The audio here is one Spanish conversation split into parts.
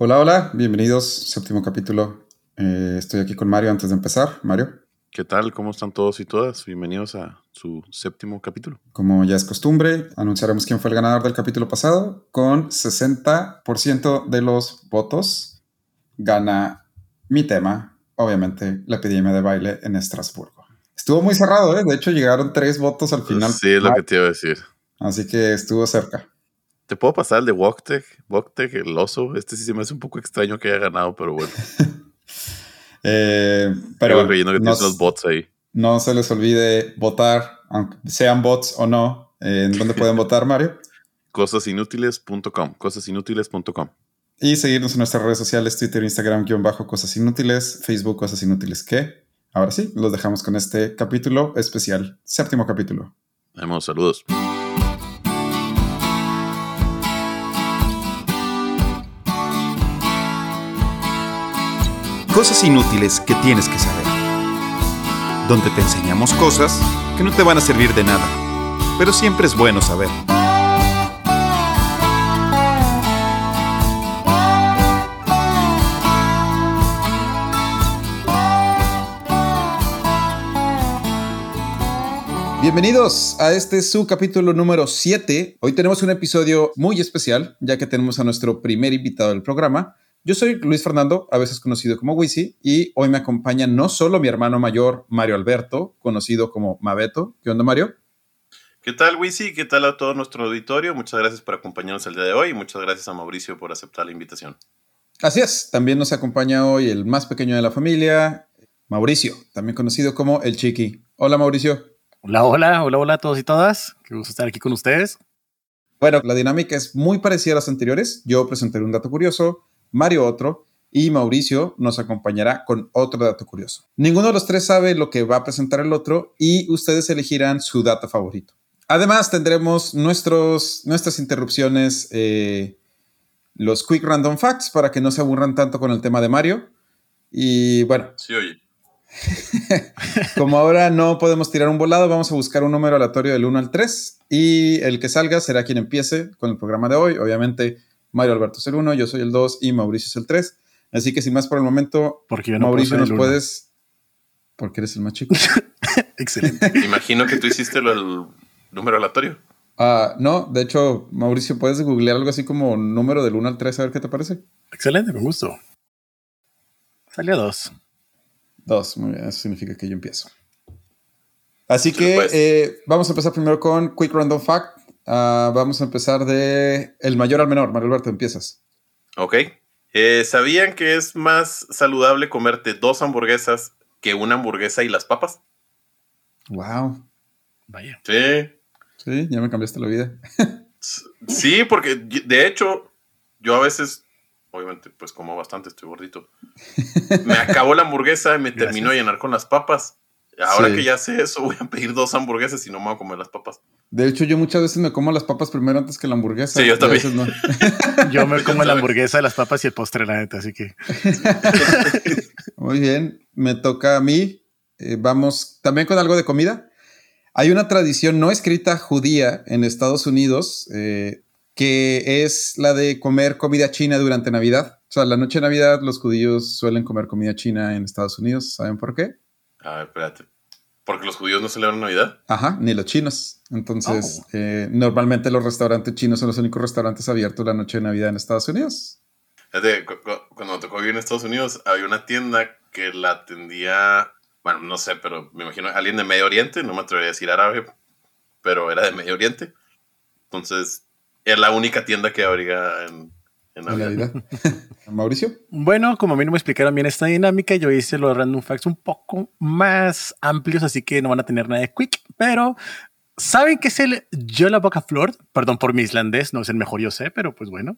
Hola, hola, bienvenidos, séptimo capítulo. Eh, estoy aquí con Mario antes de empezar. Mario. ¿Qué tal? ¿Cómo están todos y todas? Bienvenidos a su séptimo capítulo. Como ya es costumbre, anunciaremos quién fue el ganador del capítulo pasado. Con 60% de los votos, gana mi tema, obviamente, la epidemia de baile en Estrasburgo. Estuvo muy cerrado, ¿eh? De hecho, llegaron tres votos al final. Sí, es lo que te iba a decir. Así que estuvo cerca. ¿Te puedo pasar el de Woktek? Woktek, el oso. Este sí se me hace un poco extraño que haya ganado, pero bueno. eh, pero que no, los bots ahí. No se les olvide votar, aunque sean bots o no. ¿En dónde pueden votar, Mario? Cosasinútiles.com. Cosasinútiles.com. Y seguirnos en nuestras redes sociales, Twitter, Instagram, guion bajo Cosas Inútiles, Facebook, Cosas Inútiles, ¿qué? Ahora sí, los dejamos con este capítulo especial, séptimo capítulo. Vamos, saludos. Cosas inútiles que tienes que saber. Donde te enseñamos cosas que no te van a servir de nada, pero siempre es bueno saber. Bienvenidos a este su capítulo número 7. Hoy tenemos un episodio muy especial, ya que tenemos a nuestro primer invitado del programa. Yo soy Luis Fernando, a veces conocido como Wisi, y hoy me acompaña no solo mi hermano mayor, Mario Alberto, conocido como Mabeto. ¿Qué onda, Mario? ¿Qué tal, Wisi? ¿Qué tal a todo nuestro auditorio? Muchas gracias por acompañarnos el día de hoy y muchas gracias a Mauricio por aceptar la invitación. Así es, también nos acompaña hoy el más pequeño de la familia, Mauricio, también conocido como el Chiqui. Hola, Mauricio. Hola, hola, hola, hola a todos y todas. Qué gusto estar aquí con ustedes. Bueno, la dinámica es muy parecida a las anteriores. Yo presentaré un dato curioso, Mario otro y Mauricio nos acompañará con otro dato curioso. Ninguno de los tres sabe lo que va a presentar el otro y ustedes elegirán su dato favorito. Además tendremos nuestros, nuestras interrupciones, eh, los Quick Random Facts, para que no se aburran tanto con el tema de Mario. Y bueno. Sí, oye. Como ahora no podemos tirar un volado, vamos a buscar un número aleatorio del 1 al 3 y el que salga será quien empiece con el programa de hoy. Obviamente Mario Alberto es el 1, yo soy el 2 y Mauricio es el 3. Así que sin más por el momento, Porque Mauricio nos puedes... Porque eres el más chico. Excelente. Imagino que tú hiciste el número aleatorio. Ah, no, de hecho, Mauricio, puedes googlear algo así como número del 1 al 3 a ver qué te parece. Excelente, con gusto. Salió 2. 2, muy bien, eso significa que yo empiezo. Así que eh, vamos a empezar primero con Quick Random Fact. Uh, vamos a empezar de el mayor al menor. Mario Alberto, empiezas. Ok. Eh, ¿Sabían que es más saludable comerte dos hamburguesas que una hamburguesa y las papas? Wow. Vaya. Sí. Sí, ya me cambiaste la vida. sí, porque de hecho, yo a veces, obviamente, pues como bastante, estoy gordito. Me acabó la hamburguesa y me terminó de llenar con las papas. Ahora que ya sé eso, voy a pedir dos hamburguesas y no me voy a comer las papas. De hecho, yo muchas veces me como las papas primero antes que la hamburguesa. Sí, yo también. No. yo me como la hamburguesa, las papas y el postre, la neta, así que. Muy bien, me toca a mí. Eh, vamos también con algo de comida. Hay una tradición no escrita judía en Estados Unidos eh, que es la de comer comida china durante Navidad. O sea, la noche de Navidad los judíos suelen comer comida china en Estados Unidos. ¿Saben por qué? A ver, espérate. ¿Porque los judíos no celebran Navidad? Ajá, ni los chinos. Entonces, oh. eh, normalmente los restaurantes chinos son los únicos restaurantes abiertos la noche de Navidad en Estados Unidos. Fíjate, cuando me tocó vivir en Estados Unidos, había una tienda que la atendía, bueno, no sé, pero me imagino alguien de Medio Oriente, no me atrevería a decir árabe, pero era de Medio Oriente. Entonces, era la única tienda que habría en, en Navidad. Mauricio. Bueno, como a mí no me explicaron bien esta dinámica, yo hice los random facts un poco más amplios, así que no van a tener nada de quick, pero ¿saben qué es el Yo la Boca Flor? Perdón por mi islandés, no es el mejor, yo sé, pero pues bueno.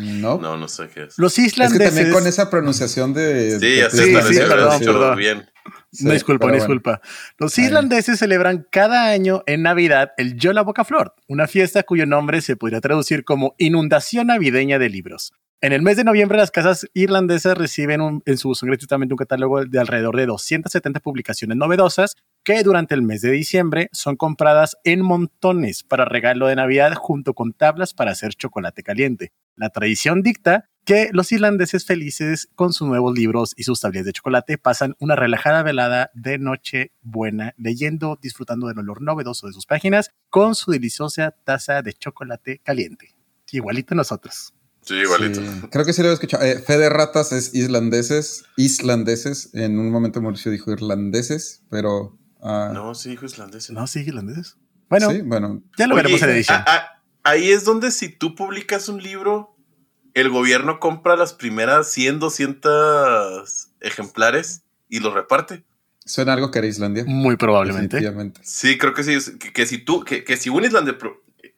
No. No, no sé qué es. Los islandeses. Es que también con esa pronunciación de. Sí, de sí, sí, perdón, perdón. Bien. Sí, no, disculpa, no disculpa. Los islandeses celebran cada año en Navidad el Yo la Boca Flor, una fiesta cuyo nombre se podría traducir como Inundación Navideña de Libros. En el mes de noviembre, las casas irlandesas reciben un, en su uso gratuitamente un catálogo de alrededor de 270 publicaciones novedosas que durante el mes de diciembre son compradas en montones para regalo de Navidad junto con tablas para hacer chocolate caliente. La tradición dicta que los irlandeses felices con sus nuevos libros y sus tablillas de chocolate pasan una relajada velada de noche buena leyendo, disfrutando del olor novedoso de sus páginas con su deliciosa taza de chocolate caliente. Igualito nosotros. Sí, igualito. Creo que sí lo he escuchado. Eh, fe de ratas es islandeses, islandeses. En un momento Mauricio dijo irlandeses, pero... Uh, no, sí dijo islandeses. No, sí, irlandeses. Bueno, sí, bueno. ya lo veremos en edición. ahí es donde si tú publicas un libro, el gobierno compra las primeras 100, 200 ejemplares y los reparte. Suena algo que era Islandia. Muy probablemente. Sí, creo que sí. Que, si tú, que, que si un islandés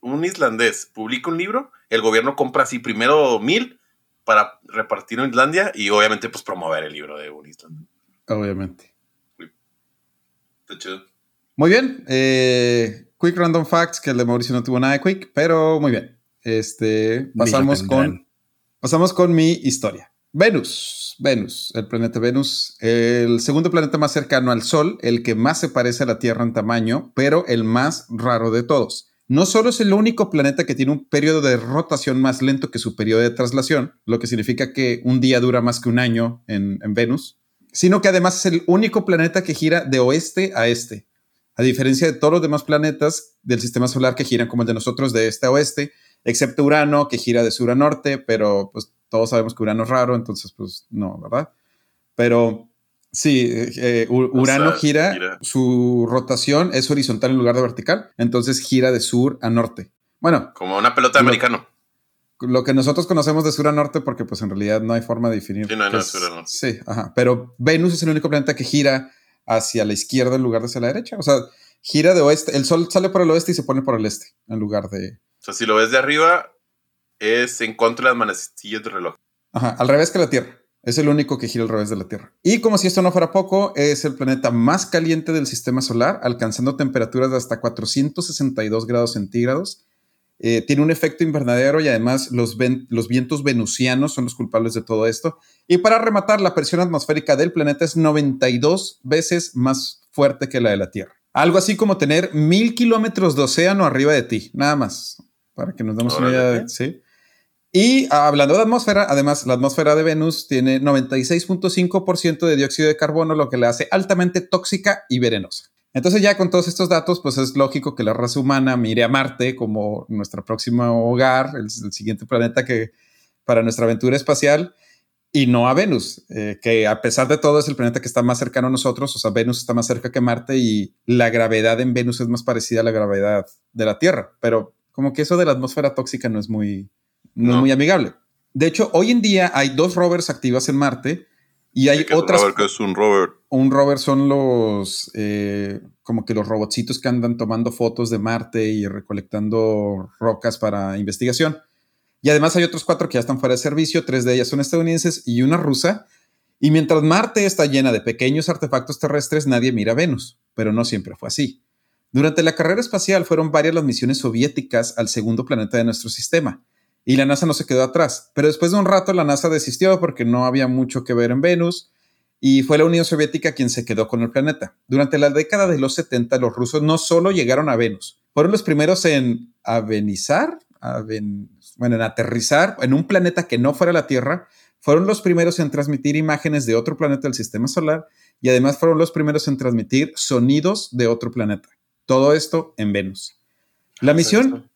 un islandés publica un libro, el gobierno compra así primero mil para repartir en Islandia y obviamente pues promover el libro de un islandés. Obviamente. Está chido. Muy bien. Eh, quick Random Facts, que el de Mauricio no tuvo nada de quick, pero muy bien. Este, pasamos con, pasamos con mi historia. Venus, Venus, el planeta Venus, el segundo planeta más cercano al Sol, el que más se parece a la Tierra en tamaño, pero el más raro de todos. No solo es el único planeta que tiene un periodo de rotación más lento que su periodo de traslación, lo que significa que un día dura más que un año en, Venus, sino que además es el único planeta que gira de oeste a este, a diferencia de todos los demás planetas del sistema solar que giran como el de nosotros de este a oeste, excepto Urano, que gira de sur a norte, pero pues todos sabemos que Urano es raro, entonces pues no, ¿verdad? Pero Sí, eh, Urano gira, su rotación es horizontal en lugar de vertical, entonces gira de sur a norte. Bueno. Como una pelota de americano. Lo que nosotros conocemos de sur a norte, porque pues en realidad no hay forma de definir. Sí, no, no, sur a norte. Sí, ajá. Pero Venus es el único planeta que gira hacia la izquierda en lugar de hacia la derecha. O sea, gira de oeste. El sol sale por el oeste y se pone por el este en lugar de. O sea, si lo ves de arriba, es en contra de las manecillas del reloj. Ajá, al revés que la Tierra. Es el único que gira al revés de la Tierra. Y como si esto no fuera poco, es el planeta más caliente del sistema solar, alcanzando temperaturas de hasta 462 grados centígrados. Eh, tiene un efecto invernadero y además los, los vientos venusianos son los culpables de todo esto. Y para rematar, la presión atmosférica del planeta es 92 veces más fuerte que la de la Tierra. Algo así como tener mil kilómetros de océano arriba de ti, nada más, para que nos demos una idea de... ¿sí? Y hablando de atmósfera, además, la atmósfera de Venus tiene 96.5% de dióxido de carbono, lo que la hace altamente tóxica y venenosa. Entonces ya con todos estos datos, pues es lógico que la raza humana mire a Marte como nuestro próximo hogar, el, siguiente planeta que para nuestra aventura espacial, y no a Venus, eh, que a pesar de todo es el planeta que está más cercano a nosotros, o sea, Venus está más cerca que Marte y la gravedad en Venus es más parecida a la gravedad de la Tierra, pero como que eso de la atmósfera tóxica no es muy, no, es muy amigable. De hecho, hoy en día hay dos rovers activas en Marte y hay otras. Un rover, es un rover? Un rover son los, eh, como que los robotcitos que andan tomando fotos de Marte y recolectando rocas para investigación. Y además hay otros cuatro que ya están fuera de servicio, tres de ellas son estadounidenses y una rusa. Y mientras Marte está llena de pequeños artefactos terrestres, nadie mira a Venus, pero no siempre fue así. Durante la carrera espacial fueron varias las misiones soviéticas al segundo planeta de nuestro sistema y la NASA no se quedó atrás. Pero después de un rato la NASA desistió porque no había mucho que ver en Venus y fue la Unión Soviética quien se quedó con el planeta. Durante la década de los 70 los rusos no solo llegaron a Venus, fueron los primeros en avenizar, bueno, en aterrizar en un planeta que no fuera la Tierra, fueron los primeros en transmitir imágenes de otro planeta del sistema solar y además fueron los primeros en transmitir sonidos de otro planeta. Todo esto en Venus. La misión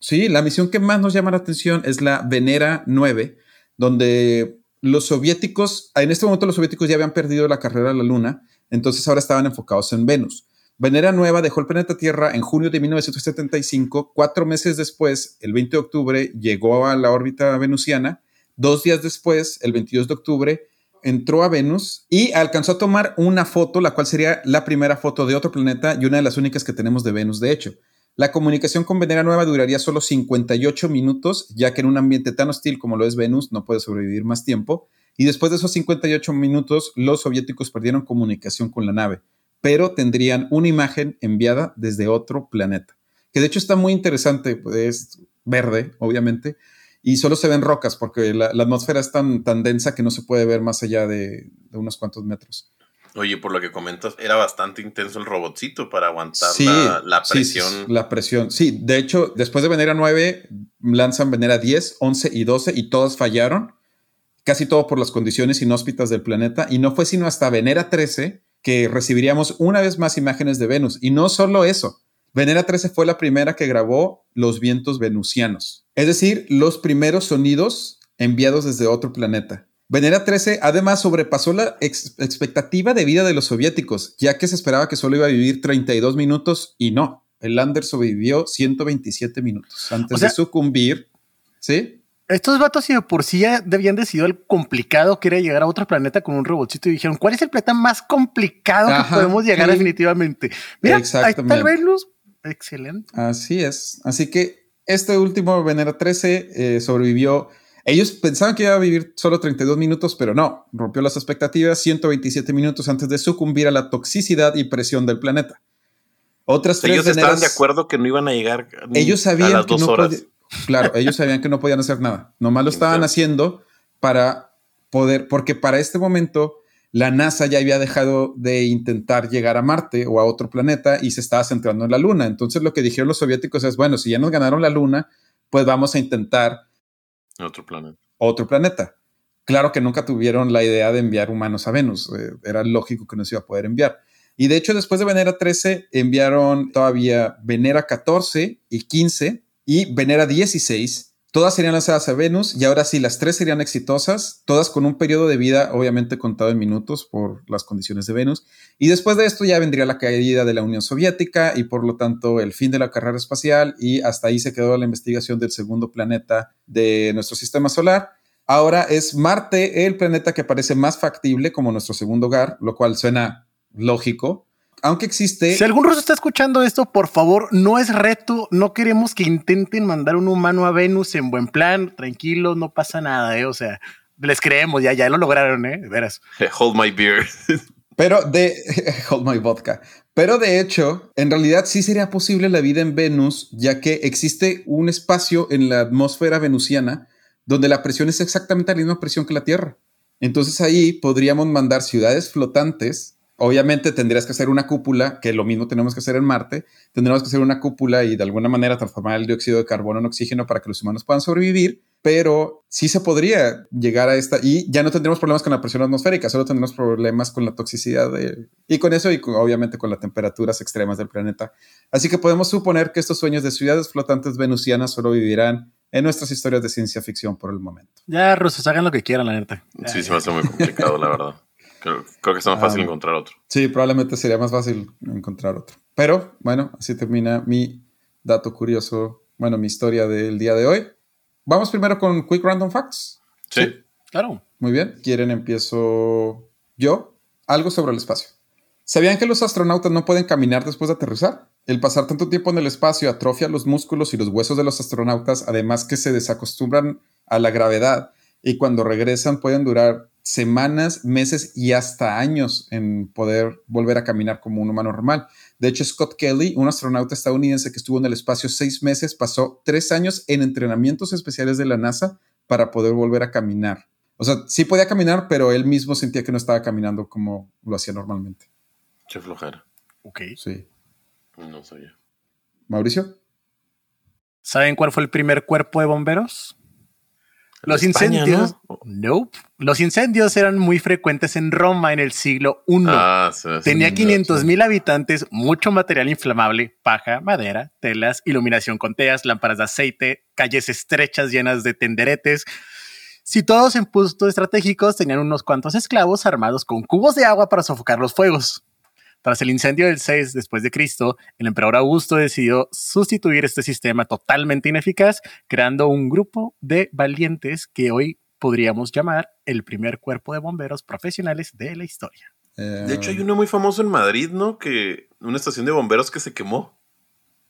Sí, la misión que más nos llama la atención es la Venera 9, donde los soviéticos, en este momento los soviéticos ya habían perdido la carrera a la Luna, entonces ahora estaban enfocados en Venus. Venera Nueva dejó el planeta Tierra en junio de 1975. Cuatro meses después, el 20 de octubre, llegó a la órbita venusiana. Dos días después, el 22 de octubre, entró a Venus y alcanzó a tomar una foto, la cual sería la primera foto de otro planeta y una de las únicas que tenemos de Venus, de hecho. La comunicación con Venera Nueva duraría solo 58 minutos, ya que en un ambiente tan hostil como lo es Venus no puede sobrevivir más tiempo. Y después de esos 58 minutos, los soviéticos perdieron comunicación con la nave, pero tendrían una imagen enviada desde otro planeta. Que de hecho está muy interesante, es verde, obviamente, y solo se ven rocas porque la, atmósfera es tan, tan densa que no se puede ver más allá de, unos cuantos metros. Oye, por lo que comentas, era bastante intenso el robotcito para aguantar la, la, presión. Sí, la presión. Sí, de hecho, después de Venera 9, lanzan Venera 10, 11 y 12 y todas fallaron. Casi todo por las condiciones inhóspitas del planeta. Y no fue sino hasta Venera 13 que recibiríamos una vez más imágenes de Venus. Y no solo eso. Venera 13 fue la primera que grabó los vientos venusianos. Es decir, los primeros sonidos enviados desde otro planeta. Venera 13 además sobrepasó la expectativa de vida de los soviéticos, ya que se esperaba que solo iba a vivir 32 minutos y no, el lander sobrevivió 127 minutos antes de sucumbir. ¿Sí? Estos vatos, si de por sí ya debían decidido el complicado que era llegar a otro planeta con un robotcito y dijeron, ¿cuál es el planeta más complicado que podemos llegar definitivamente? Mira, ahí está el Venus. Excelente. Así es. Así que este último Venera 13 eh, sobrevivió ellos pensaban que iba a vivir solo 32 minutos, pero no, rompió las expectativas 127 minutos antes de sucumbir a la toxicidad y presión del planeta. Otras Ellos estaban de acuerdo que no iban a llegar ellos sabían a las dos horas. claro, ellos sabían que no podían hacer nada. Nomás lo estaban haciendo para poder, porque para este momento la NASA ya había dejado de intentar llegar a Marte o a otro planeta y se estaba centrando en la Luna. Entonces lo que dijeron los soviéticos es, bueno, si ya nos ganaron la Luna, pues vamos a intentar otro planeta. Otro planeta. Claro que nunca tuvieron la idea de enviar humanos a Venus. Eh, era lógico que no se iba a poder enviar. Y de hecho, después de Venera 13, enviaron todavía Venera 14 y 15 y Venera 16. Todas serían lanzadas a Venus y ahora sí, las tres serían exitosas, todas con un periodo de vida obviamente contado en minutos por las condiciones de Venus. Y después de esto ya vendría la caída de la Unión Soviética y por lo tanto el fin de la carrera espacial y hasta ahí se quedó la investigación del segundo planeta de nuestro sistema solar. Ahora es Marte el planeta que parece más factible como nuestro segundo hogar, lo cual suena lógico aunque existe. Si algún ruso está escuchando esto, por favor, no es reto. No queremos que intenten mandar un humano a Venus en buen plan. Tranquilo, no pasa nada, ¿eh? O sea, les creemos, ya, ya lo lograron, ¿eh? Verás. Hold my beer. Pero de. Hold my vodka. Pero de hecho, en realidad sí sería posible la vida en Venus, ya que existe un espacio en la atmósfera venusiana donde la presión es exactamente la misma presión que la Tierra. Entonces ahí podríamos mandar ciudades flotantes Obviamente tendrías que hacer una cúpula, que lo mismo tenemos que hacer en Marte. Tendríamos que hacer una cúpula y de alguna manera transformar el dióxido de carbono en oxígeno para que los humanos puedan sobrevivir, pero sí se podría llegar a esta y ya no tendremos problemas con la presión atmosférica, solo tendremos problemas con la toxicidad de, y con eso y obviamente con las temperaturas extremas del planeta. Así que podemos suponer que estos sueños de ciudades flotantes venusianas solo vivirán en nuestras historias de ciencia ficción por el momento. Ya, rusos, hagan lo que quieran, la neta. Sí, se me hace muy complicado, la verdad. Creo, que es más fácil ah, encontrar otro. Sí, probablemente sería más fácil encontrar otro. Pero bueno, así termina mi dato curioso, bueno, mi historia del día de hoy. Vamos primero con Quick Random Facts. Sí. Claro. Muy bien. ¿Quieren empiezo yo? Algo sobre el espacio. ¿Sabían que los astronautas no pueden caminar después de aterrizar? El pasar tanto tiempo en el espacio atrofia los músculos y los huesos de los astronautas, además que se desacostumbran a la gravedad y cuando regresan pueden durar semanas, meses y hasta años en poder volver a caminar como un humano normal. De hecho, Scott Kelly, un astronauta estadounidense que estuvo en el espacio seis meses, pasó tres años en entrenamientos especiales de la NASA para poder volver a caminar. O sea, sí podía caminar, pero él mismo sentía que no estaba caminando como lo hacía normalmente. Qué flojera. Ok. Sí. No sabía. Mauricio. ¿Saben cuál fue el primer cuerpo de bomberos? Los incendios, ¿no? Los incendios eran muy frecuentes en Roma en el siglo I. Ah, Tenía 500 mil habitantes, mucho material inflamable, paja, madera, telas, iluminación con teas, lámparas de aceite, calles estrechas llenas de tenderetes. Situados en puestos estratégicos, tenían unos cuantos esclavos armados con cubos de agua para sofocar los fuegos. Tras el incendio del 6 después de Cristo, el emperador Augusto decidió sustituir este sistema totalmente ineficaz, creando un grupo de valientes que hoy podríamos llamar el primer cuerpo de bomberos profesionales de la historia. De hecho, hay uno muy famoso en Madrid, ¿no? Que una estación de bomberos que se quemó.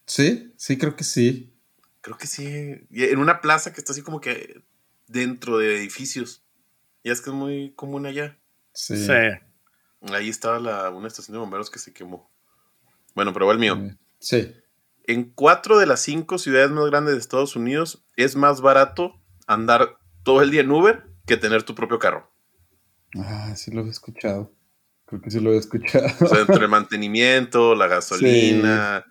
Sí, sí, creo que sí. Creo que sí. En una plaza que está así como que dentro de edificios. Ya es que es muy común allá. Sí. sí. Ahí estaba la, una estación de bomberos que se quemó. Bueno, pero va el mío. Sí. En cuatro de las cinco ciudades más grandes de Estados Unidos es más barato andar todo el día en Uber que tener tu propio carro. Ah, sí lo he escuchado. Creo que sí lo he escuchado. O sea, entre el mantenimiento, la gasolina,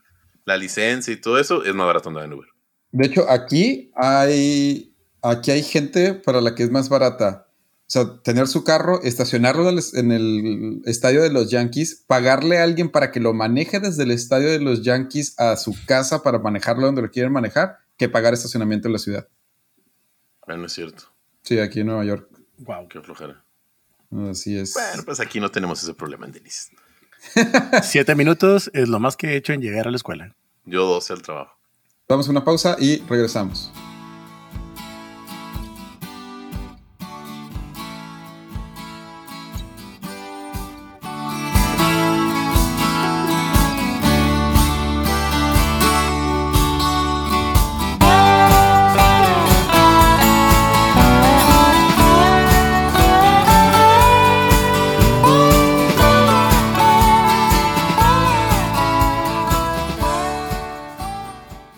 la licencia y todo eso, es más barato andar en Uber. De hecho, aquí hay, aquí hay gente para la que es más barata. O sea, tener su carro, estacionarlo en el estadio de los Yankees, pagarle a alguien para que lo maneje desde el estadio de los Yankees a su casa para manejarlo donde lo quieren manejar, que pagar estacionamiento en la ciudad. Bueno, es cierto. Sí, aquí en Nueva York. Wow. Qué flojera. Así es. Bueno, pues aquí no tenemos ese problema en Denise. Siete minutos es lo más que he hecho en llegar a la escuela. Yo doce al trabajo. Vamos a una pausa y regresamos.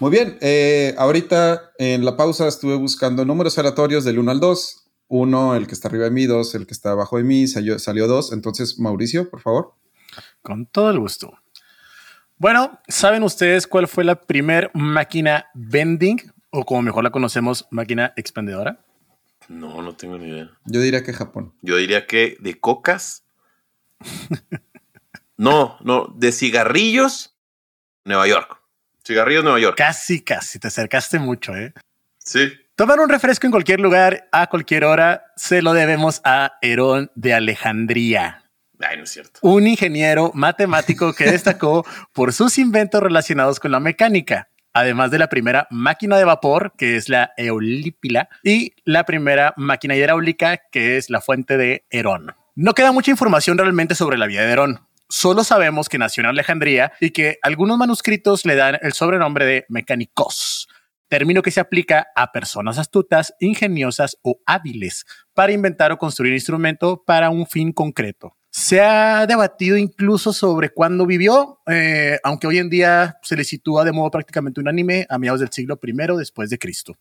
Muy bien, eh, ahorita en la pausa estuve buscando números aleatorios del 1 al 2. Uno, el que está arriba de mí, dos, el que está abajo de mí, salió, salió dos. Entonces, Mauricio, por favor. Con todo el gusto. Bueno, ¿saben ustedes cuál fue la primer máquina vending o como mejor la conocemos, máquina expendedora? No, no tengo ni idea. Yo diría que Japón. Yo diría que de cocas. no, no, de cigarrillos, Nueva York. Cigarrillos Nueva York. Casi, casi. Te acercaste mucho, ¿eh? Sí. Tomar un refresco en cualquier lugar, a cualquier hora, se lo debemos a Herón de Alejandría. Ay, no es cierto. Un ingeniero matemático que destacó por sus inventos relacionados con la mecánica, además de la primera máquina de vapor, que es la eolípila, y la primera máquina hidráulica, que es la fuente de Herón. No queda mucha información realmente sobre la vida de Herón. Solo sabemos que nació en Alejandría y que algunos manuscritos le dan el sobrenombre de mecánicos, término que se aplica a personas astutas, ingeniosas o hábiles para inventar o construir instrumento para un fin concreto. Se ha debatido incluso sobre cuándo vivió, eh, aunque hoy en día se le sitúa de modo prácticamente unánime a mediados del siglo I después de Cristo.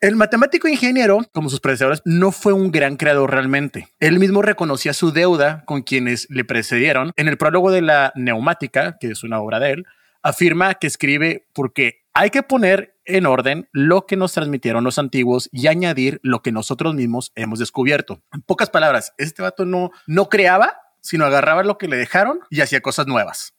El matemático ingeniero, como sus predecesores, no fue un gran creador realmente. Él mismo reconocía su deuda con quienes le precedieron. En el prólogo de la neumática, que es una obra de él, afirma que escribe porque hay que poner en orden lo que nos transmitieron los antiguos y añadir lo que nosotros mismos hemos descubierto. En pocas palabras, este vato no, no creaba, sino agarraba lo que le dejaron y hacía cosas nuevas.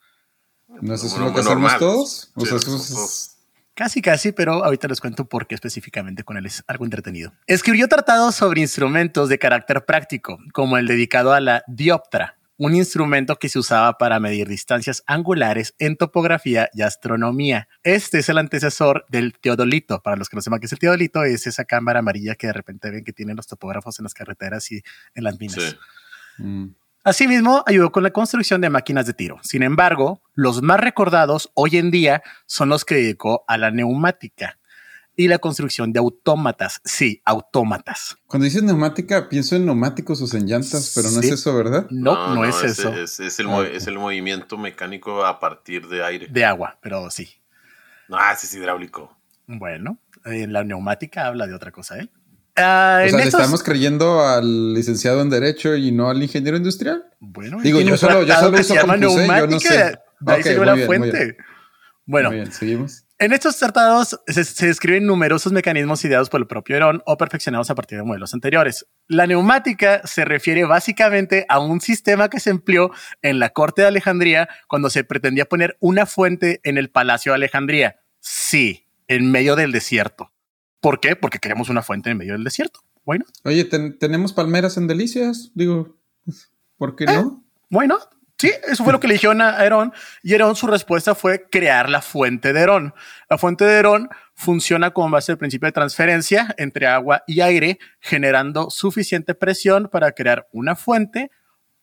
¿No es eso lo que hacemos todos? O sea, eso es... Casi, casi, pero ahorita les cuento por qué específicamente con él es algo entretenido. Escribió tratados sobre instrumentos de carácter práctico, como el dedicado a la dioptra, un instrumento que se usaba para medir distancias angulares en topografía y astronomía. Este es el antecesor del teodolito. Para los que no sepan qué es el teodolito, es esa cámara amarilla que de repente ven que tienen los topógrafos en las carreteras y en las minas. Sí. Mm. Asimismo, ayudó con la construcción de máquinas de tiro. Sin embargo, los más recordados hoy en día son los que dedicó a la neumática y la construcción de autómatas. Sí, autómatas. Cuando dices neumática, pienso en neumáticos o en llantas, pero no Sí. es eso, ¿verdad? No, no, es eso. Es, es el, Ah, es el movimiento mecánico a partir de aire. De agua, pero sí. No, ah, ese es hidráulico. Bueno, en la neumática habla de otra cosa, ¿eh? Ah, O en sea, le estos- estamos creyendo al licenciado en Derecho y no al ingeniero industrial. Bueno, Digo, yo solo- yo solo compuse, yo no sé. De ahí salió la bien, muy fuente. Bueno, Muy bien, seguimos. En estos tratados se, se describen numerosos mecanismos ideados por el propio Herón o perfeccionados a partir de modelos anteriores. La neumática se refiere básicamente a un sistema que se empleó en la corte de Alejandría cuando se pretendía poner una fuente en el palacio de Alejandría. Sí, en medio del desierto. ¿Por qué? Porque queremos una fuente en medio del desierto. Bueno, Oye, ten- tenemos palmeras en Delicias. Digo, ¿por qué no? Bueno, sí, eso fue lo que le dijeron a Herón. Y Herón, su respuesta fue crear la fuente de Herón. La fuente de Herón funciona como base del principio de transferencia entre agua y aire, generando suficiente presión para crear una fuente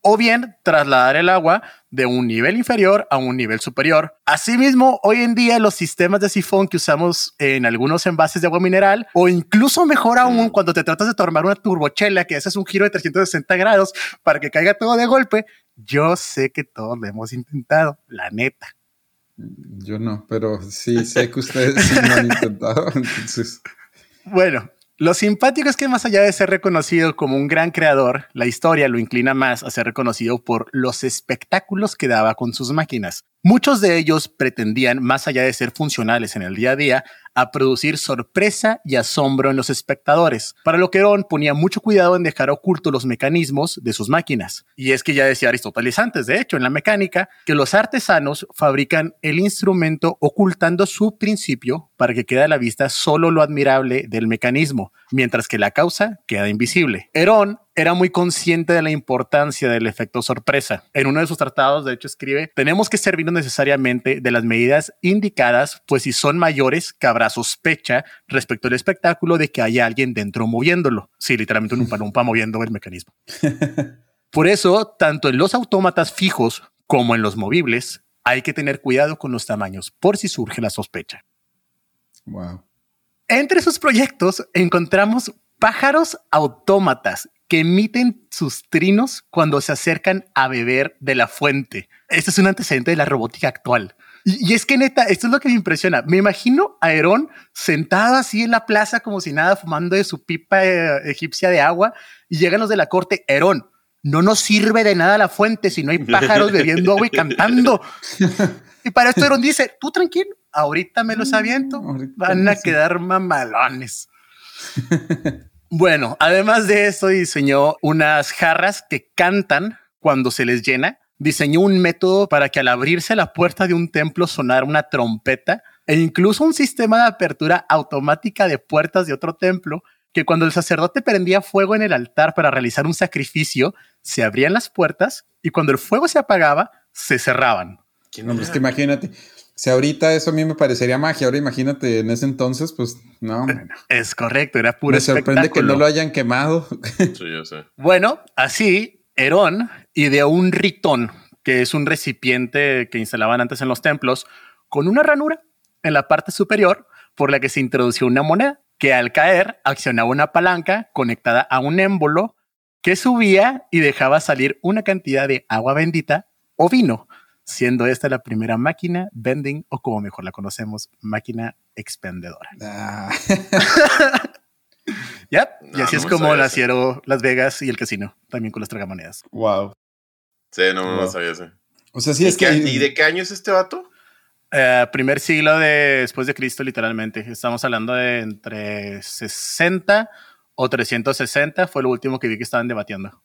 o bien trasladar el agua de un nivel inferior a un nivel superior. Asimismo, hoy en día los sistemas de sifón que usamos en algunos envases de agua mineral o incluso mejor aún Mm. cuando te tratas de tomar una turbochela que haces un giro de 360 grados para que caiga todo de golpe, yo sé que todos lo hemos intentado, la neta. Yo no, pero sí sé que ustedes sí lo han intentado. Entonces, Bueno, Lo simpático es que más allá de ser reconocido como un gran creador, la historia lo inclina más a ser reconocido por los espectáculos que daba con sus máquinas. Muchos de ellos pretendían, más allá de ser funcionales en el día a día, a producir sorpresa y asombro en los espectadores, para lo que Herón ponía mucho cuidado en dejar ocultos los mecanismos de sus máquinas. Y es que ya decía Aristóteles antes, de hecho, en la mecánica, que los artesanos fabrican el instrumento ocultando su principio para que quede a la vista solo lo admirable del mecanismo, mientras que la causa queda invisible. Herón era muy consciente de la importancia del efecto sorpresa. En uno de sus tratados, de hecho, escribe, tenemos que servirnos necesariamente de las medidas indicadas, pues si son mayores, cabrá sospecha respecto al espectáculo de que haya alguien dentro moviéndolo. Sí, literalmente un palumpa moviendo el mecanismo. Por eso, tanto en los autómatas fijos como en los movibles, hay que tener cuidado con los tamaños, por si surge la sospecha. Wow. Entre sus proyectos encontramos pájaros autómatas que emiten sus trinos cuando se acercan a beber de la fuente. Este es un antecedente de la robótica actual. Y, es que neta, esto es lo que me impresiona. Me imagino a Herón sentado así en la plaza como si nada, fumando de su pipa eh, egipcia de agua y llegan los de la corte. Herón, no nos sirve de nada la fuente si no hay pájaros bebiendo agua y cantando. Y para esto Herón dice, tú tranquilo, ahorita me los aviento, van a quedar mamalones. Bueno, además de eso, diseñó unas jarras que cantan cuando se les llena. Diseñó un método para que al abrirse la puerta de un templo sonara una trompeta e incluso un sistema de apertura automática de puertas de otro templo que cuando el sacerdote prendía fuego en el altar para realizar un sacrificio, se abrían las puertas y cuando el fuego se apagaba, se cerraban. No, es que imagínate, si ahorita eso a mí me parecería magia, ahora imagínate en ese entonces, pues no. Es correcto, era puro Me sorprende que no lo hayan quemado. Sí, yo sé. Bueno, así, Herón ideó un ritón, que es un recipiente que instalaban antes en los templos, con una ranura en la parte superior por la que se introdució una moneda que al caer accionaba una palanca conectada a un émbolo que subía y dejaba salir una cantidad de agua bendita o vino siendo esta la primera máquina vending o como mejor la conocemos, máquina expendedora. Ah. ya, y así es como nacieron Las Vegas y el casino, también con las tragamonedas. Wow. Sí, no me sabía eso. O sea, sí es que... ¿Y de qué año es este vato? Eh, primer siglo de, después de Cristo, literalmente. Estamos hablando de entre 60 o 360, fue lo último que vi que estaban debatiendo.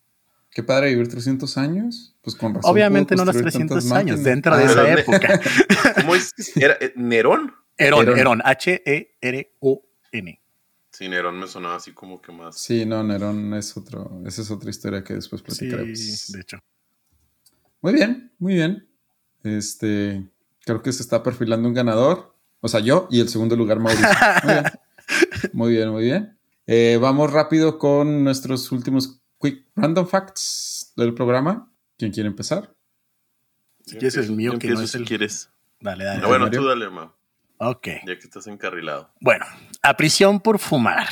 Qué padre vivir 300 años. Pues con razón. Obviamente no los 300 años, dentro de esa época. ¿Cómo es? ¿Era eh, Nerón? Herón, Herón, H-E-R-O-N. Sí, Nerón me sonaba así como que más. Sí, no, Nerón es otro, esa es otra historia que después platicaremos. Sí, de hecho. Muy bien, muy bien. Este, creo que se está perfilando un ganador. O sea, yo y el segundo lugar, Mauricio. Muy bien, muy bien. Eh, vamos rápido con nuestros últimos quick random facts del programa. ¿Quién quiere empezar? Si quieres el mío, que no es el... quieres. Dale, dale. No, bueno, tú dale, ma. Ok. Ya que estás encarrilado. Bueno, a prisión por fumar.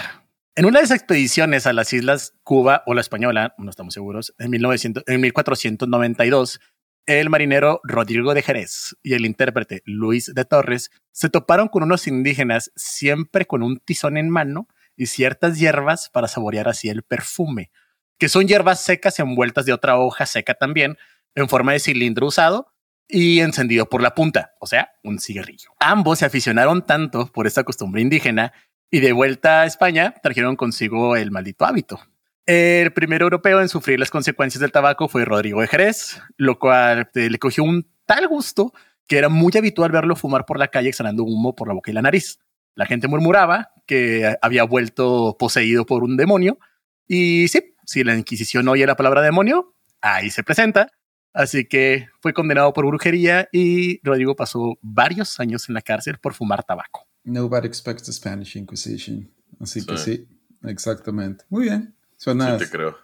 En una de esas expediciones a las islas Cuba o la Española, no estamos seguros, en, 1900, en 1492, el marinero Rodrigo de Jerez y el intérprete Luis de Torres se toparon con unos indígenas siempre con un tizón en mano y ciertas hierbas para saborear así el perfume que son hierbas secas envueltas de otra hoja seca también, en forma de cilindro usado y encendido por la punta, o sea, un cigarrillo. Ambos se aficionaron tanto por esta costumbre indígena y de vuelta a España trajeron consigo el maldito hábito. El primer europeo en sufrir las consecuencias del tabaco fue Rodrigo de Jerez, lo cual eh, le cogió un tal gusto que era muy habitual verlo fumar por la calle exhalando humo por la boca y la nariz. La gente murmuraba que había vuelto poseído por un demonio y sí, si la Inquisición oye la palabra demonio, ahí se presenta. Así que fue condenado por brujería y Rodrigo pasó varios años en la cárcel por fumar tabaco. Nobody expects the Spanish Inquisition. Así que sí, exactamente. Muy bien. Suena. Sí, te creo.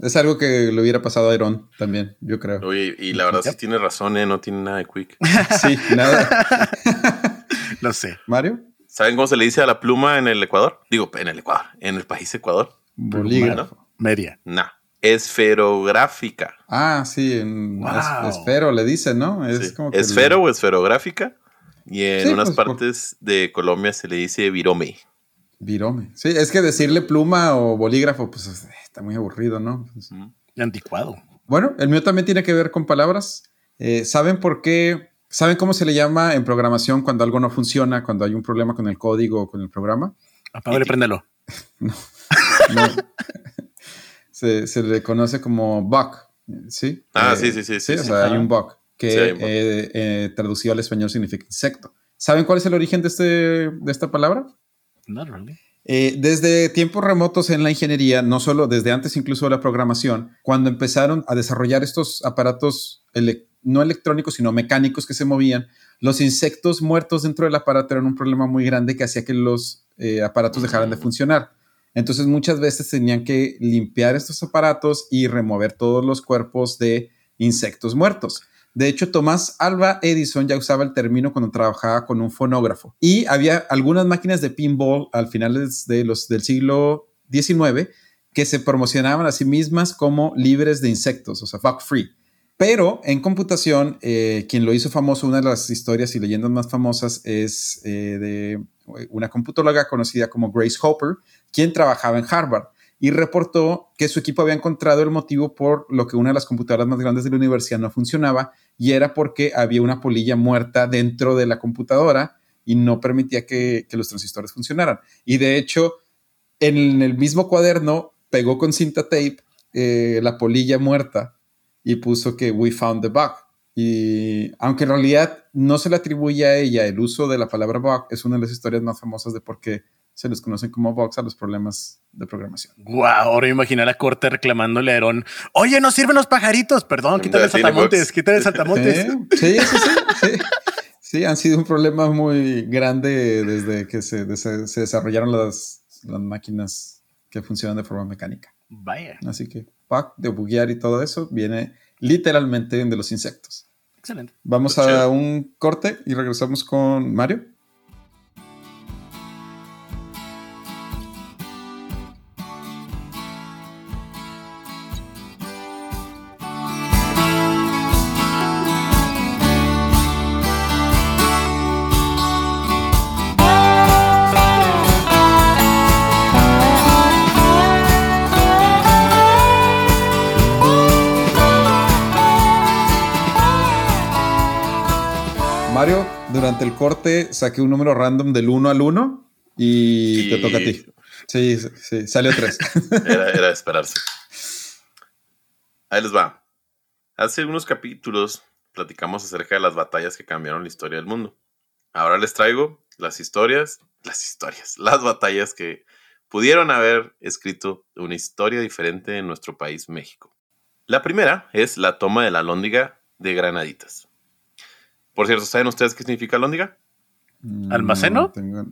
Es algo que le hubiera pasado a Iron también, yo creo. Oye, y la verdad sí tiene razón, ¿eh? No tiene nada de quick. sí, nada. Lo sé. ¿Mario? ¿Saben cómo se le dice a la pluma en el Ecuador? Digo, en el Ecuador, en el país Ecuador. Bolígrafo media. No. Esferográfica. Ah, sí, en esfero le dicen, ¿no? Es como Esfero o esferográfica. Y en unas pues, partes de Colombia se le dice virome. Virome. Sí, es que decirle pluma o bolígrafo, pues está muy aburrido, ¿no? Pues, Anticuado. Bueno, el mío también tiene que ver con palabras. Eh, ¿Saben por qué? ¿Saben cómo se le llama en programación cuando algo no funciona, cuando hay un problema con el código o con el programa? Apágale, préndelo. no. no. Se, se, le conoce como bug, ¿sí? Ah, eh, sí, sí, sí, sí. sí o sea, hay un bug que Sí, hay un bug. eh, eh, traducido al español significa insecto. ¿Saben cuál es el origen de, este, de esta palabra? Not really. Eh, desde tiempos remotos en la ingeniería, no solo desde antes incluso de la programación, cuando empezaron a desarrollar estos aparatos ele no electrónicos, sino mecánicos que se movían, los insectos muertos dentro del aparato eran un problema muy grande que hacía que los eh, aparatos dejaran de funcionar. Entonces muchas veces tenían que limpiar estos aparatos y remover todos los cuerpos de insectos muertos. De hecho, Tomás Alba Edison ya usaba el término cuando trabajaba con un fonógrafo. Y había algunas máquinas de pinball al finales de los, del siglo XIX que se promocionaban a sí mismas como libres de insectos, o sea, bug free. Pero en computación, eh, quien lo hizo famoso, una de las historias y leyendas más famosas es eh, de una computóloga conocida como Grace Hopper, quien trabajaba en Harvard y reportó que su equipo había encontrado el motivo por lo que una de las computadoras más grandes de la universidad no funcionaba y era porque había una polilla muerta dentro de la computadora y no permitía que, los transistores funcionaran. Y de hecho, en el mismo cuaderno pegó con cinta tape eh, la polilla muerta y puso que we found the bug. Y aunque en realidad no se le atribuye a ella el uso de la palabra bug, es una de las historias más famosas de por qué se les conocen como bugs a los problemas de programación. Wow, ahora imagina la corte reclamándole a Aarón, oye, no sirven los pajaritos, perdón, quítale saltamontes, quítale saltamontes. Sí, sí, sí, sí. Sí, han sido un problema muy grande desde que se, desarrollaron las, las máquinas que funcionan de forma mecánica. Vaya, Así que bug, de buguear y todo eso viene literalmente de los insectos. excelente. Vamos Pues a chido. un corte y regresamos con Mario. Mario, durante el corte saqué un número random del 1 al 1 y, Y- te toca a ti. Sí, sí, salió 3. Era, era de esperarse. Ahí les va. Hace algunos capítulos platicamos acerca de las batallas que cambiaron la historia del mundo. Ahora les traigo las historias, las historias, las batallas que pudieron haber escrito una historia diferente en nuestro país, México. La primera es la toma de la Lóndiga de Granaditas. Por cierto, ¿saben ustedes qué significa Lóndiga? ¿Almaceno? No tengo-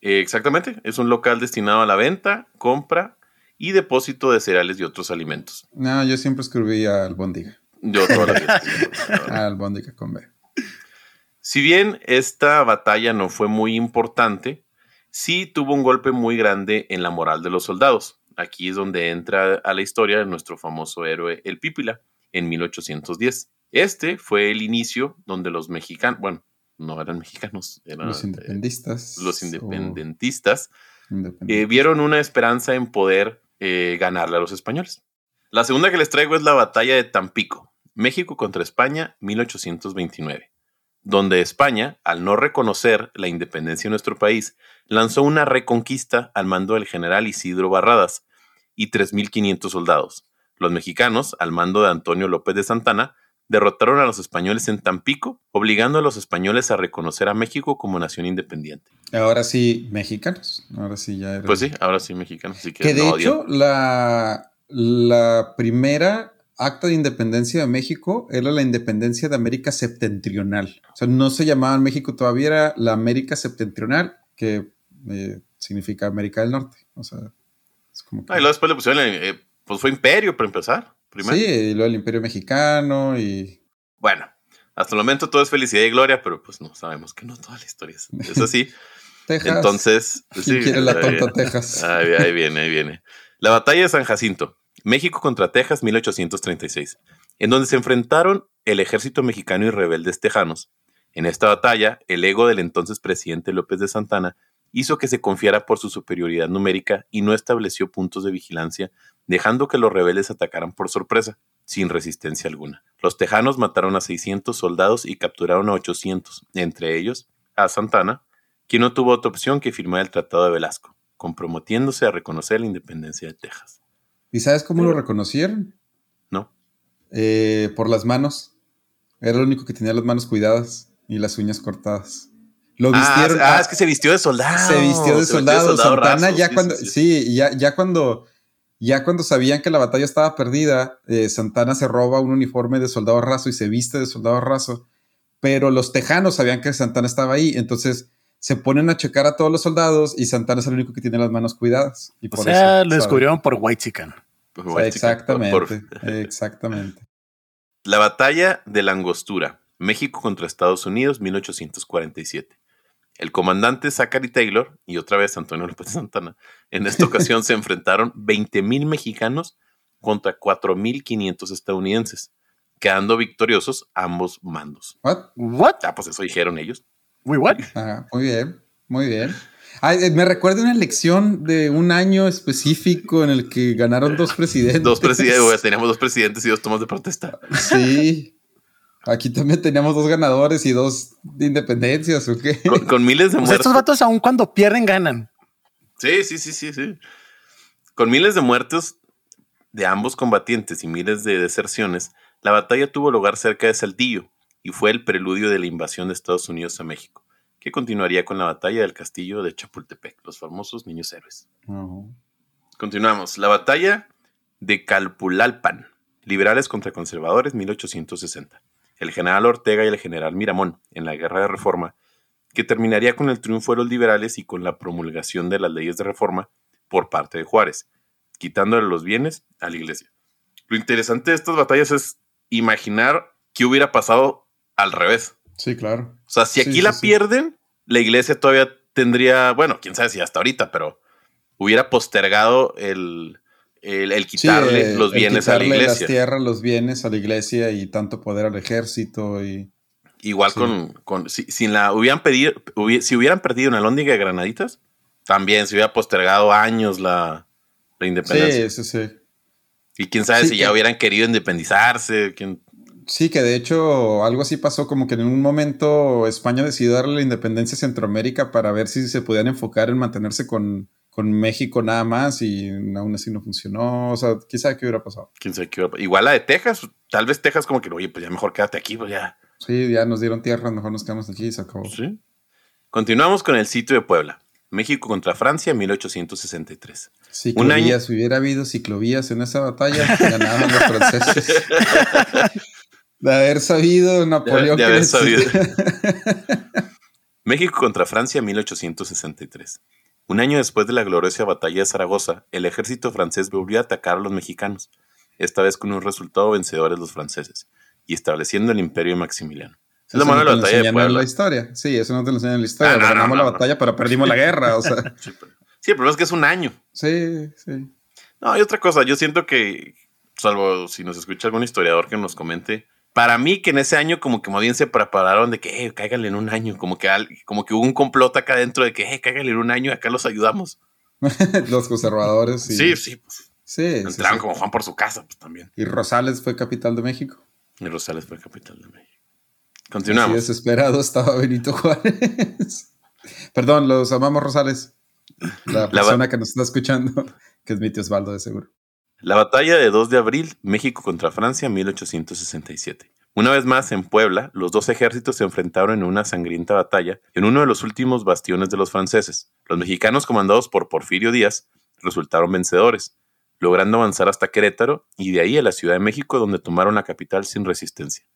Eh, exactamente, es un local destinado a la venta, compra y depósito de cereales y otros alimentos. No, yo siempre escribí albóndiga. Yo todas las veces. Albóndiga con B. Si bien esta batalla no fue muy importante, sí tuvo un golpe muy grande en la moral de los soldados. Aquí es donde entra a la historia de nuestro famoso héroe El Pípila en 1810. Este fue el inicio donde los mexicanos, bueno, no eran mexicanos, eran Los eh, los independentistas, eh, vieron una esperanza en poder eh, ganarle a los españoles. La segunda que les traigo es la batalla de Tampico, México contra España, 1829, donde España, al no reconocer la independencia de nuestro país, lanzó una reconquista al mando del general Isidro Barradas y 3.500 soldados. Los mexicanos, al mando de Antonio López de Santana, derrotaron a los españoles en Tampico, obligando a los españoles a reconocer a México como nación independiente. Ahora sí, mexicanos. Ahora sí ya eran- Pues sí, ahora sí mexicanos, así que, Que de no hecho, la, la primera acta de independencia de México era la independencia de América Septentrional. O sea, no se llamaba México todavía, era la América Septentrional, que eh, significa América del Norte. O sea, es como que- Ah, y luego después le pusieron, eh, pues fue imperio para empezar. Primero. Sí, y luego el Imperio Mexicano y... Bueno, hasta el momento todo es felicidad y gloria, pero pues no sabemos que no toda la historia es, es así. Texas. Entonces, ¿Quién sí, quiere la ahí- tonta Texas? Ahí, ahí viene, ahí viene. La batalla de San Jacinto, México contra Texas, 1836, en donde se enfrentaron el ejército mexicano y rebeldes tejanos. En esta batalla, el ego del entonces presidente López de Santana hizo que se confiara por su superioridad numérica y no estableció puntos de vigilancia, dejando que los rebeldes atacaran por sorpresa, sin resistencia alguna. Los tejanos mataron a 600 soldados y capturaron a 800, entre ellos a Santana, quien no tuvo otra opción que firmar el Tratado de Velasco, comprometiéndose a reconocer la independencia de Texas. ¿Y sabes cómo lo reconocieron? No. Eh, por las manos. Era el único que tenía las manos cuidadas y las uñas cortadas. Lo Ah, vistieron. ah, ah, es que se vistió de soldado. se vistió de soldado. Santana ya sí, cuando, sí, sí, sí. ya, ya cuando, ya cuando sabían que la batalla estaba perdida, eh, Santana se roba un uniforme de soldado raso y se viste de soldado raso. Pero los tejanos sabían que Santana estaba ahí, entonces se ponen a checar a todos los soldados y Santana es el único que tiene las manos cuidadas. Y O por sea, eso, lo descubrieron por White Chicken. Pues, O sea, exactamente, por- exactamente. La batalla de la Angostura, México contra Estados Unidos, 1847. El comandante Zachary Taylor y otra vez Antonio López Santana, en esta ocasión se enfrentaron 20.000 mexicanos contra 4.500 estadounidenses, quedando victoriosos ambos mandos. What? ¿What? Ah, pues eso dijeron ellos. Wait, what? Ajá, muy bien, muy bien. Ay, eh, me recuerda una elección de un año específico en el que ganaron dos presidentes. Dos presidentes, teníamos dos presidentes y dos tomas de protesta. Sí. Aquí también teníamos dos ganadores y dos de independencias, ¿o qué? Con, con miles de O sea, muertos. estos vatos, aun cuando pierden, ganan. Sí, sí, sí, sí, sí. Con miles de muertos de ambos combatientes y miles de deserciones, la batalla tuvo lugar cerca de Saltillo y fue el preludio de la invasión de Estados Unidos a México, que continuaría con la batalla del castillo de Chapultepec, los famosos niños héroes. Continuamos. La batalla de Calpulalpan, liberales contra conservadores, 1860. El general Ortega y el general Miramón, en la guerra de reforma, que terminaría con el triunfo de los liberales y con la promulgación de las leyes de reforma por parte de Juárez, quitándole los bienes a la iglesia. Lo interesante de estas batallas es imaginar qué hubiera pasado al revés. Sí, claro. O sea, si aquí sí, la sí. pierden, la iglesia todavía tendría, bueno, quién sabe si hasta ahorita, pero hubiera postergado el, el, el Sí, quitarle eh, los bienes a la iglesia. las tierras, los bienes a la iglesia y tanto poder al ejército y... Igual Sí. con, con si, sin la hubieran pedido, hubi- si hubieran perdido una lóndiga de granaditas, también se hubiera postergado años la, la independencia. Sí, sí, sí. Y quién sabe Sí, si que- ya hubieran querido independizarse. quién- Sí, que de hecho algo así pasó, como que en un momento España decidió darle la independencia a Centroamérica para ver si se podían enfocar en mantenerse con, con México nada más y aún así no funcionó. O sea, quién sabe qué hubiera pasado. quién sabe qué hubiera- Igual la de Texas, tal vez Texas como que, oye, pues ya mejor quédate aquí, pues ya. Sí, ya nos dieron tierra, mejor nos quedamos aquí y se acabó. Sí. Continuamos con el sitio de Puebla. México contra Francia, 1863. Ciclovías, si hubiera habido ciclovías en esa batalla, ganaban los franceses. De haber sabido Napoleón de haber necesitaba- México contra Francia, 1863. Un año después de la gloriosa batalla de Zaragoza, el ejército francés volvió a atacar a los mexicanos, esta vez con un resultado vencedores los franceses, y estableciendo el imperio de Maximiliano. Es lo Eso malo no de la lo batalla de Puebla. la historia. Sí, eso no te lo enseñan en la historia. Ah, no, Ganamos no, la no, batalla, pero perdimos la guerra. O sea, Sí, pero- sí, el problema es que es un año. sí, sí. No, hay otra cosa. Yo siento que, salvo si nos escucha algún historiador que nos comente, para mí que en ese año como que más bien se prepararon de que, eh, cáiganle en un año, como que, como que hubo un complot acá dentro de que, eh, cáiganle en un año y acá los ayudamos. Los conservadores. Sí, Sí, sí, pues, sí, sí, entraron sí. como Juan por su casa, pues también. Y Rosales fue capital de México. Y Rosales fue capital de México. Así Continuamos. desesperado estaba Benito Juárez. Perdón, los amamos Rosales. La persona que nos está escuchando, que es mi tío Osvaldo de seguro. La batalla de 2 de abril, México contra Francia, 1867. Una vez más, en Puebla, los dos ejércitos se enfrentaron en una sangrienta batalla en uno de los últimos bastiones de los franceses. Los mexicanos, comandados por Porfirio Díaz, resultaron vencedores, logrando avanzar hasta Querétaro y de ahí a la Ciudad de México, donde tomaron la capital sin resistencia,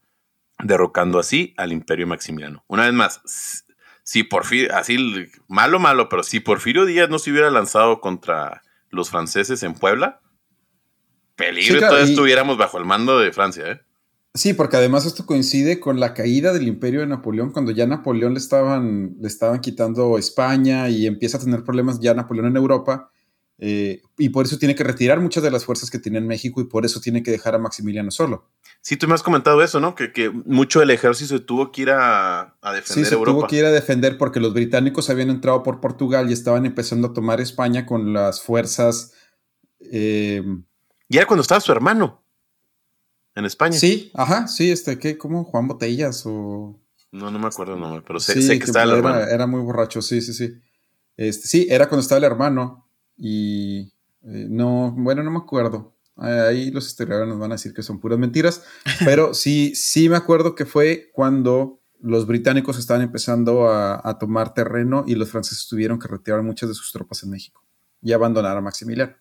derrocando así al Imperio Maximiliano. Una vez más, si Porfirio, así malo, malo, pero si Porfirio Díaz no se hubiera lanzado contra los franceses en Puebla, peligro Sí, claro, todavía y- estuviéramos bajo el mando de Francia, ¿eh? Sí, porque además esto coincide con la caída del imperio de Napoleón, cuando ya Napoleón le estaban, le estaban quitando España y empieza a tener problemas ya Napoleón en Europa. eh, y por eso tiene que retirar muchas de las fuerzas que tiene en México y por eso tiene que dejar a Maximiliano solo. Sí, tú me has comentado eso, ¿no? Que, que mucho del ejército tuvo que ir a, a defender sí, se Europa. tuvo que ir a defender porque los británicos habían entrado por Portugal y estaban empezando a tomar España con las fuerzas. Eh, y era cuando estaba su hermano en España. Sí, ajá, sí, este, ¿qué? ¿Cómo? Juan Botellas o. No, no me acuerdo el nombre, pero sé, sí, sé que, estaba el hermano. Era muy borracho, sí, sí, sí. Este, sí, era cuando estaba el hermano y eh, no, bueno, no me acuerdo. Ahí los historiadores nos van a decir que son puras mentiras, pero sí, sí me acuerdo que fue cuando los británicos estaban empezando a, a, tomar terreno y los franceses tuvieron que retirar muchas de sus tropas en México y abandonar a Maximiliano.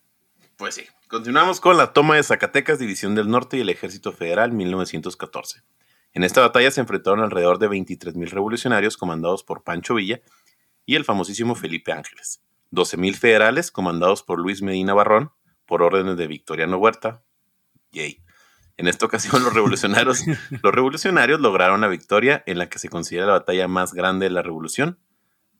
Pues sí. Continuamos con la toma de Zacatecas, División del Norte y el Ejército Federal, 1914. En esta batalla se enfrentaron alrededor de 23.000 revolucionarios comandados por Pancho Villa y el famosísimo Felipe Ángeles, 12.000 federales comandados por Luis Medina Barrón por órdenes de Victoriano Huerta. Yay. En esta ocasión los revolucionarios, los revolucionarios lograron la victoria en la que se considera la batalla más grande de la revolución.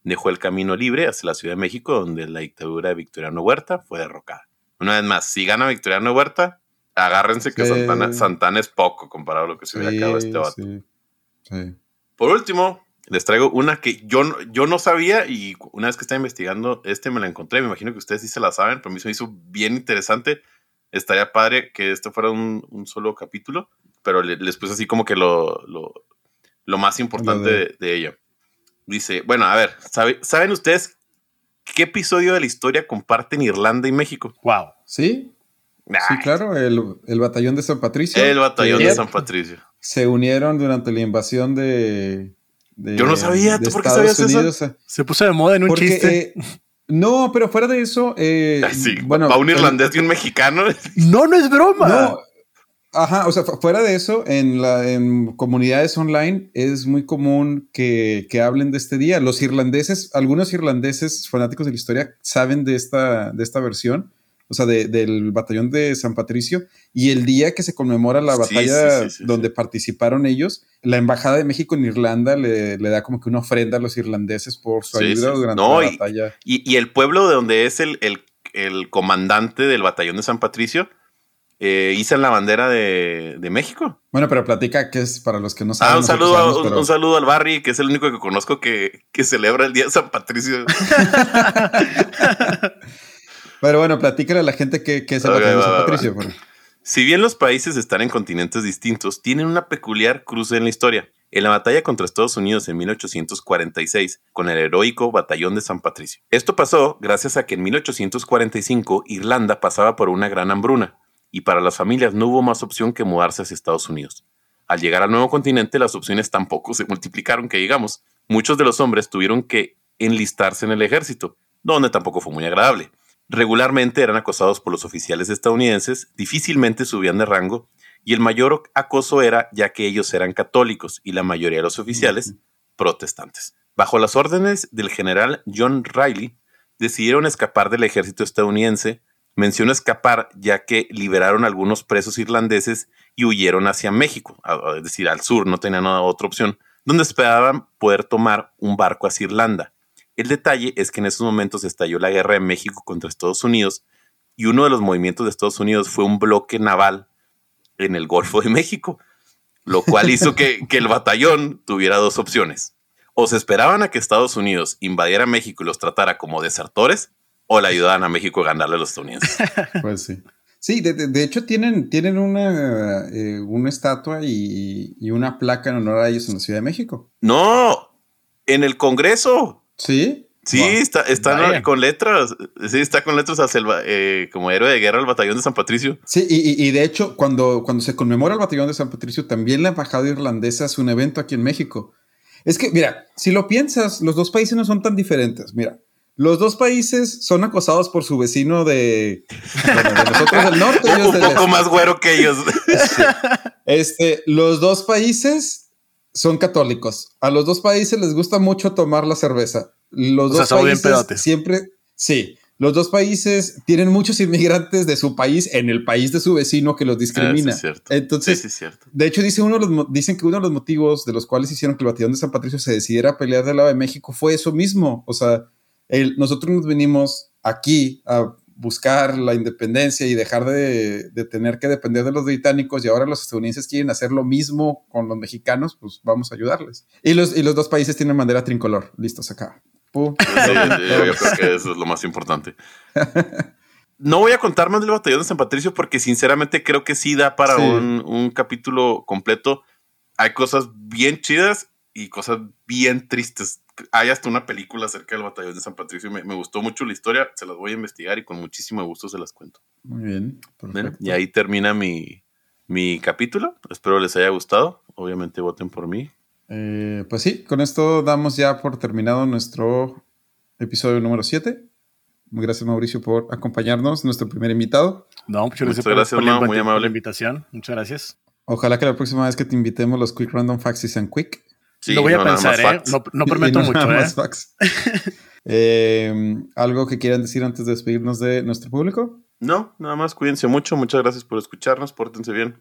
Dejó el camino libre hacia la Ciudad de México, donde la dictadura de Victoriano Huerta fue derrocada. Una vez más, si gana Victoriano Huerta, agárrense que Sí. Santana, Santana es poco comparado a lo que se hubiera Sí, acabado este vato. sí. Por último, les traigo una que yo, no- yo no sabía y una vez que estaba investigando este me la encontré. Me imagino que ustedes sí se la saben, pero a mí se me hizo bien interesante. Estaría padre que esto fuera un, un solo capítulo, pero le- les puse así como que lo, lo, lo más importante de- de. Dice, bueno, a ver, ¿sabe- ¿saben ustedes qué episodio de la historia comparten Irlanda y México? Wow. Sí, sí, Ay, claro, el, el batallón de San Patricio. El batallón de San Patricio. Se unieron durante la invasión de. de- Yo no sabía, ¿tú por qué Estados sabías eso? Unidos, eh, Se puso de moda en un Porque, chiste. eh, no, pero fuera de eso. eh, sí, bueno, para un irlandés y un mexicano. no, no es broma. No, ajá, o sea, fu- fuera de eso, en, la, en comunidades online es muy común que, que hablen de este día. Los irlandeses, algunos irlandeses fanáticos de la historia saben de esta, de esta versión, o sea, de- del batallón de San Patricio, y el día que se conmemora la batalla sí, sí, sí, donde participaron ellos, la Embajada de México en Irlanda le, le da como que una ofrenda a los irlandeses por su ayuda durante No, la y- batalla. Y, y el pueblo de donde es el, el- el comandante del batallón de San Patricio eh, la bandera de, de México. Bueno, pero platica que es para los que no saben. Ah, un saludo, a- sabemos, un, pero- un saludo al Barry, que es el único que conozco que, que celebra el día de San Patricio. Pero bueno, platícale a la gente que, que es el Ok, batallón de va, San va, va. Patricio. Si bien los países están en continentes distintos, tienen una peculiar cruce en la historia. En la batalla contra Estados Unidos en 1846, con el heroico Batallón de San Patricio. Esto pasó gracias a que en 1845 Irlanda pasaba por una gran hambruna, y para las familias no hubo más opción que mudarse hacia Estados Unidos. Al llegar al nuevo continente, las opciones tampoco se multiplicaron, que digamos. Muchos de los hombres tuvieron que enlistarse en el ejército, donde tampoco fue muy agradable. Regularmente eran acosados por los oficiales estadounidenses, difícilmente subían de rango, y el mayor acoso era ya que ellos eran católicos y la mayoría de los oficiales protestantes. Bajo las órdenes del general John Riley, decidieron escapar del ejército estadounidense. Menciono escapar ya que liberaron algunos presos irlandeses y huyeron hacia México, es decir, al sur, no tenían otra opción, donde esperaban poder tomar un barco hacia Irlanda. El detalle es que en esos momentos estalló la guerra de México contra Estados Unidos y uno de los movimientos de Estados Unidos fue un bloque naval en el Golfo de México, lo cual hizo que, que el batallón tuviera dos opciones. O se esperaban a que Estados Unidos invadiera México y los tratara como desertores, o le ayudaban a México a ganarle a los estadounidenses. Pues sí. Sí, de, de- de hecho tienen, tienen una, eh, una estatua y, y una placa en honor a ellos en la Ciudad de México. No, en el Congreso. ¿Sí? Sí, Wow. está, está con letras. Sí, está con letras hacia el eh, como héroe de guerra al batallón de San Patricio. Sí, y, y- y de hecho, cuando, cuando se conmemora el batallón de San Patricio, también la embajada irlandesa hace un evento aquí en México. Es que, mira, si lo piensas, los dos países no son tan diferentes. Mira, los dos países son acosados por su vecino de, bueno, de nosotros del norte. ellos Un del poco este. más güero que ellos. Este, los dos países son católicos. A los dos países les gusta mucho tomar la cerveza. Los O dos países siempre, sí. Los dos países tienen muchos inmigrantes de su país en el país de su vecino que los discrimina. Ah, sí, es cierto. Entonces, sí, sí, es cierto. de hecho, dice uno de los dicen que uno de los motivos de los cuales hicieron que el batallón de San Patricio se decidiera pelear del lado de México fue eso mismo. O sea, el- nosotros nos venimos aquí a buscar la independencia y dejar de, de, tener que depender de los británicos y ahora los estadounidenses quieren hacer lo mismo con los mexicanos, pues vamos a ayudarles. Y los, y los dos países tienen bandera tricolor. Listos acá. Sí, sí, yo creo que eso es lo más importante. No voy a contar más del batallón de San Patricio porque sinceramente creo que sí da para un, un capítulo completo. Hay cosas bien chidas y cosas bien tristes. Hay hasta una película acerca del batallón de San Patricio. Me, me, gustó mucho la historia, se las voy a investigar y con muchísimo gusto se las cuento. Muy bien. Perfecto. Y ahí termina mi, mi capítulo. Espero les haya gustado. Obviamente voten por mí. Eh, pues sí, con esto damos ya por terminado nuestro episodio número 7. Gracias Mauricio por acompañarnos, nuestro primer invitado. No, muchas gracias, por, gracias, por, la, muy amable. la invitación. Muchas gracias. Ojalá que la próxima vez que te invitemos los Quick Random Facts sean quick. Sí, lo voy a no, pensar, ¿eh? No, no, prometo no mucho, ¿eh? eh, ¿Algo que quieran decir antes de despedirnos de nuestro público? No, nada más cuídense mucho. Muchas gracias por escucharnos. Pórtense bien.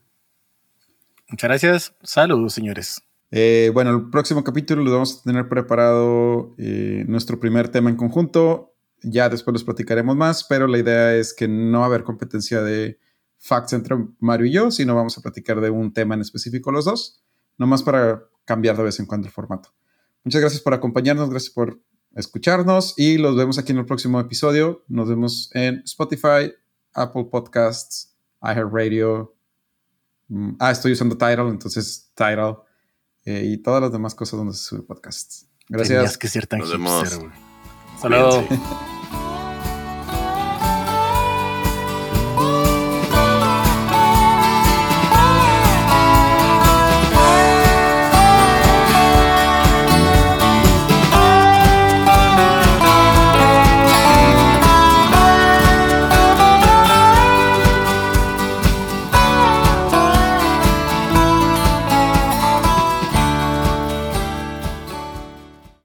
Muchas gracias. Saludos, señores. Eh, bueno, el próximo capítulo lo vamos a tener preparado eh, nuestro primer tema en conjunto. Ya después los platicaremos más, pero la idea es que no va a haber competencia de facts entre Mario y yo, sino vamos a platicar de un tema en específico los dos, nomás para cambiar de vez en cuando el formato. Muchas gracias por acompañarnos, gracias por escucharnos y los vemos aquí en el próximo episodio. Nos vemos en Spotify, Apple Podcasts, iHeartRadio. Ah, estoy usando Tidal, entonces Tidal eh, y todas las demás cosas donde se sube podcasts. Gracias. Tenías que ser tan hipster, Saludos.